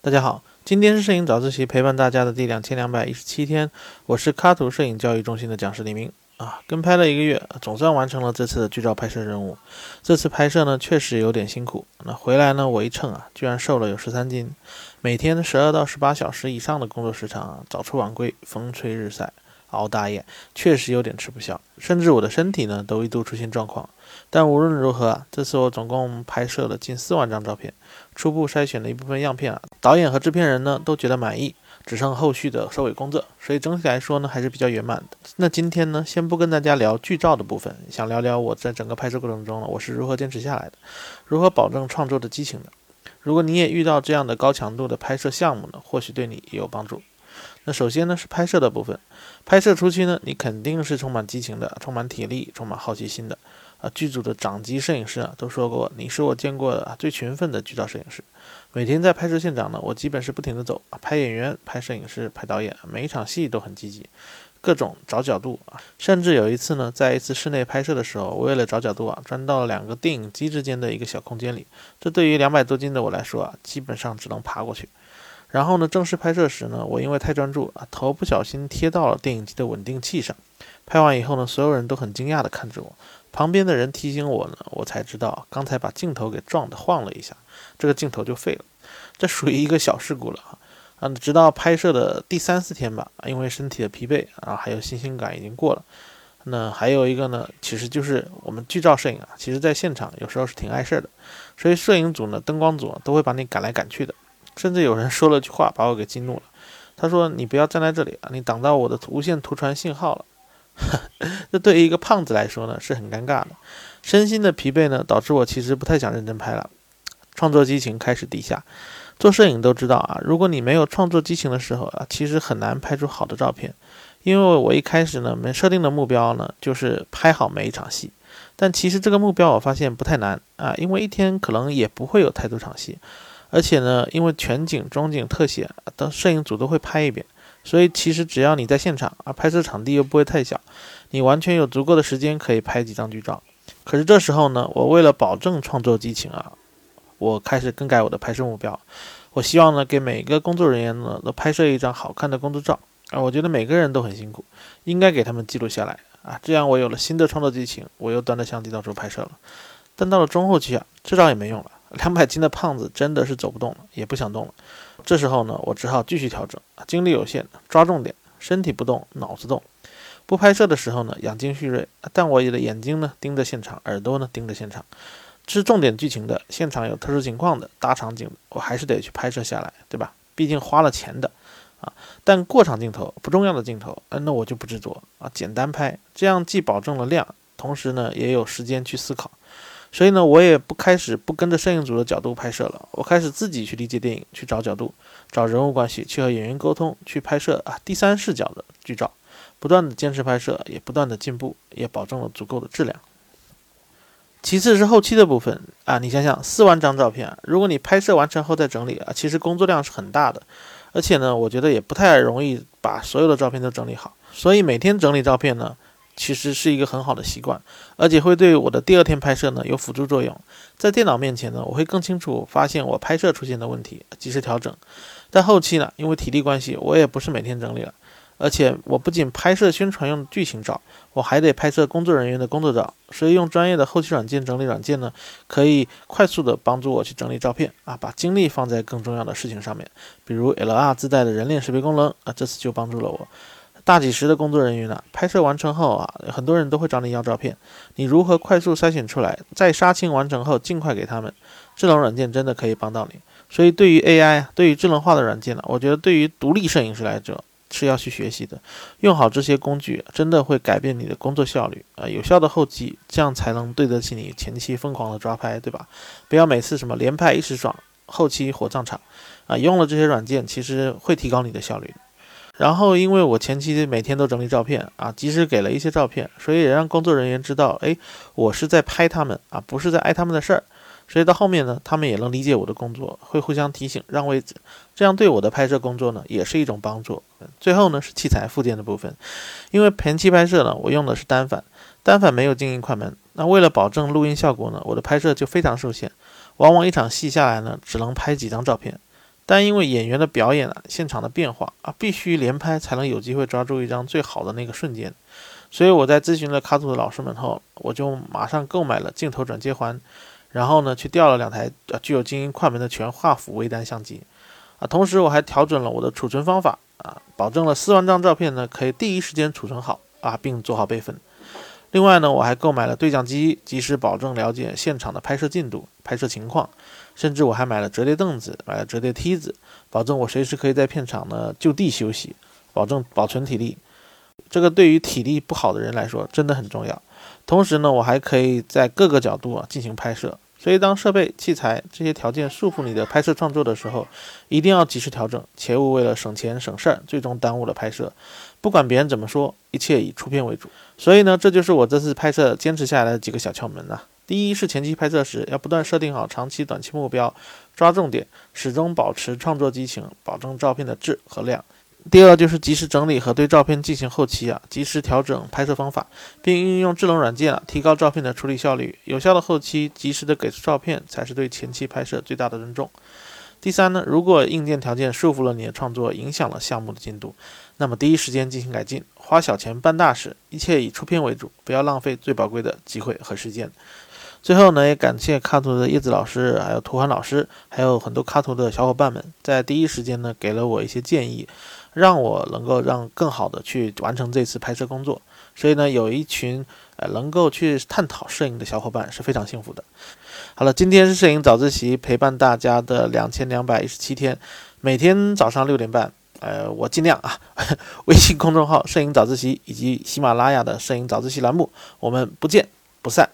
大家好，今天是摄影早自习陪伴大家的第两千两百一十七天，我是卡图摄影教育中心的讲师李明啊。跟拍了一个月，总算完成了这次的剧照拍摄任务。这次拍摄呢，确实有点辛苦。那回来呢，我一称啊，居然瘦了有十三斤。每天十二到十八小时以上的工作时长啊，早出晚归，风吹日晒。熬大夜确实有点吃不消，甚至我的身体呢都一度出现状况。但无论如何啊，这次我总共拍摄了近四万张照片，初步筛选了一部分样片啊，导演和制片人呢都觉得满意，只剩后续的收尾工作，所以整体来说呢还是比较圆满的。那今天呢，先不跟大家聊剧照的部分，想聊聊我在整个拍摄过程中呢，我是如何坚持下来的，如何保证创作的激情的。如果你也遇到这样的高强度的拍摄项目呢，或许对你也有帮助。那首先呢是拍摄的部分，拍摄初期呢，你肯定是充满激情的，充满体力，充满好奇心的。啊，剧组的掌机摄影师啊都说过，你是我见过的最勤奋的剧照摄影师。每天在拍摄现场呢，我基本是不停的走，拍演员、拍摄影师、拍导演，每一场戏都很积极，各种找角度啊。甚至有一次呢，在一次室内拍摄的时候，我为了找角度啊，钻到了两个电影机之间的一个小空间里，这对于两百多斤的我来说啊，基本上只能爬过去。然后呢，正式拍摄时呢，我因为太专注啊，头不小心贴到了电影机的稳定器上。拍完以后呢，所有人都很惊讶地看着我，旁边的人提醒我呢，我才知道刚才把镜头给撞的晃了一下，这个镜头就废了。这属于一个小事故了啊。啊，直到拍摄的第三四天吧，因为身体的疲惫啊，还有新鲜感已经过了。那还有一个呢，其实就是我们剧照摄影啊，其实在现场有时候是挺碍事的，所以摄影组呢、灯光组都会把你赶来赶去的。甚至有人说了句话，把我给激怒了。他说：“你不要站在这里啊，你挡到我的无线图传信号了。”这对于一个胖子来说呢，是很尴尬的。身心的疲惫呢，导致我其实不太想认真拍了，创作激情开始低下。做摄影都知道啊，如果你没有创作激情的时候啊，其实很难拍出好的照片。因为我一开始呢，没设定的目标呢，就是拍好每一场戏。但其实这个目标我发现不太难啊，因为一天可能也不会有太多场戏。而且呢，因为全景、中景、特写的摄影组都会拍一遍，所以其实只要你在现场啊，拍摄场地又不会太小，你完全有足够的时间可以拍几张剧照。可是这时候呢，我为了保证创作激情啊，我开始更改我的拍摄目标。我希望呢，给每个工作人员呢都拍摄一张好看的工作照啊。我觉得每个人都很辛苦，应该给他们记录下来啊。这样我有了新的创作激情，我又端着相机到处拍摄了。但到了中后期啊，这招也没用了。两百斤的胖子真的是走不动了，也不想动了。这时候呢，我只好继续调整，精力有限，抓重点，身体不动，脑子动。不拍摄的时候呢，养精蓄锐，但我的眼睛呢盯着现场，耳朵呢盯着现场。是重点剧情的，现场有特殊情况的，大场景，我还是得去拍摄下来，对吧？毕竟花了钱的啊。但过场镜头不重要的镜头，嗯，那我就不执着啊，简单拍，这样既保证了量，同时呢也有时间去思考。所以呢，我也不开始不跟着摄影组的角度拍摄了，我开始自己去理解电影，去找角度，找人物关系，去和演员沟通，去拍摄啊第三视角的剧照，不断的坚持拍摄，也不断的进步，也保证了足够的质量。其次是后期的部分啊，你想想四万张照片，如果你拍摄完成后再整理啊，其实工作量是很大的，而且呢，我觉得也不太容易把所有的照片都整理好，所以每天整理照片呢。其实是一个很好的习惯，而且会对我的第二天拍摄呢有辅助作用。在电脑面前呢，我会更清楚发现我拍摄出现的问题，及时调整。但后期呢，因为体力关系，我也不是每天整理了，而且我不仅拍摄宣传用的剧情照，我还得拍摄工作人员的工作照。所以用专业的后期软件整理软件呢，可以快速的帮助我去整理照片啊，把精力放在更重要的事情上面，比如 LR 自带的人脸识别功能啊，这次就帮助了我。大几十的工作人员呢，拍摄完成后啊，很多人都会找你要照片，你如何快速筛选出来，在杀青完成后尽快给他们？智能软件真的可以帮到你。所以对于 AI，对于智能化的软件呢，我觉得对于独立摄影师来说是要去学习的。用好这些工具，真的会改变你的工作效率啊，有效的后期，这样才能对得起你前期疯狂的抓拍，对吧？不要每次什么连拍一时爽，后期火葬场啊！用了这些软件，其实会提高你的效率。然后，因为我前期每天都整理照片啊，及时给了一些照片，所以也让工作人员知道，哎，我是在拍他们啊，不是在挨他们的事儿。所以到后面呢，他们也能理解我的工作，会互相提醒让位置，这样对我的拍摄工作呢也是一种帮助。最后呢是器材附件的部分，因为前期拍摄呢我用的是单反，单反没有静音快门，那为了保证录音效果呢，我的拍摄就非常受限。往往一场戏下来呢，只能拍几张照片。但因为演员的表演啊，现场的变化啊，必须连拍才能有机会抓住一张最好的那个瞬间。所以我在咨询了卡组的老师们后，我就马上购买了镜头转接环，然后呢去调了两台呃具有静音快门的全画幅微单相机，啊，同时我还调整了我的储存方法啊，保证了四万张照片呢可以第一时间储存好啊，并做好备份。另外呢，我还购买了对讲机，及时保证了解现场的拍摄进度、拍摄情况。甚至我还买了折叠凳子，买了折叠梯子，保证我随时可以在片场呢就地休息，保证保存体力。这个对于体力不好的人来说真的很重要。同时呢，我还可以在各个角度啊进行拍摄。所以，当设备、器材这些条件束缚你的拍摄创作的时候，一定要及时调整，切勿为了省钱省事儿，最终耽误了拍摄。不管别人怎么说，一切以出片为主。所以呢，这就是我这次拍摄坚持下来的几个小窍门啊。第一是前期拍摄时要不断设定好长期、短期目标，抓重点，始终保持创作激情，保证照片的质和量。第二就是及时整理和对照片进行后期啊，及时调整拍摄方法，并运用智能软件啊，提高照片的处理效率。有效的后期，及时的给出照片，才是对前期拍摄最大的尊重。第三呢，如果硬件条件束缚了你的创作，影响了项目的进度，那么第一时间进行改进，花小钱办大事，一切以出片为主，不要浪费最宝贵的机会和时间。最后呢，也感谢卡图的叶子老师，还有图涵老师，还有很多卡图的小伙伴们，在第一时间呢给了我一些建议，让我能够让更好的去完成这次拍摄工作。所以呢，有一群呃能够去探讨摄影的小伙伴是非常幸福的。好了，今天是摄影早自习陪伴大家的两千两百一十七天，每天早上六点半，呃，我尽量啊。微信公众号“摄影早自习”以及喜马拉雅的“摄影早自习”栏目，我们不见不散。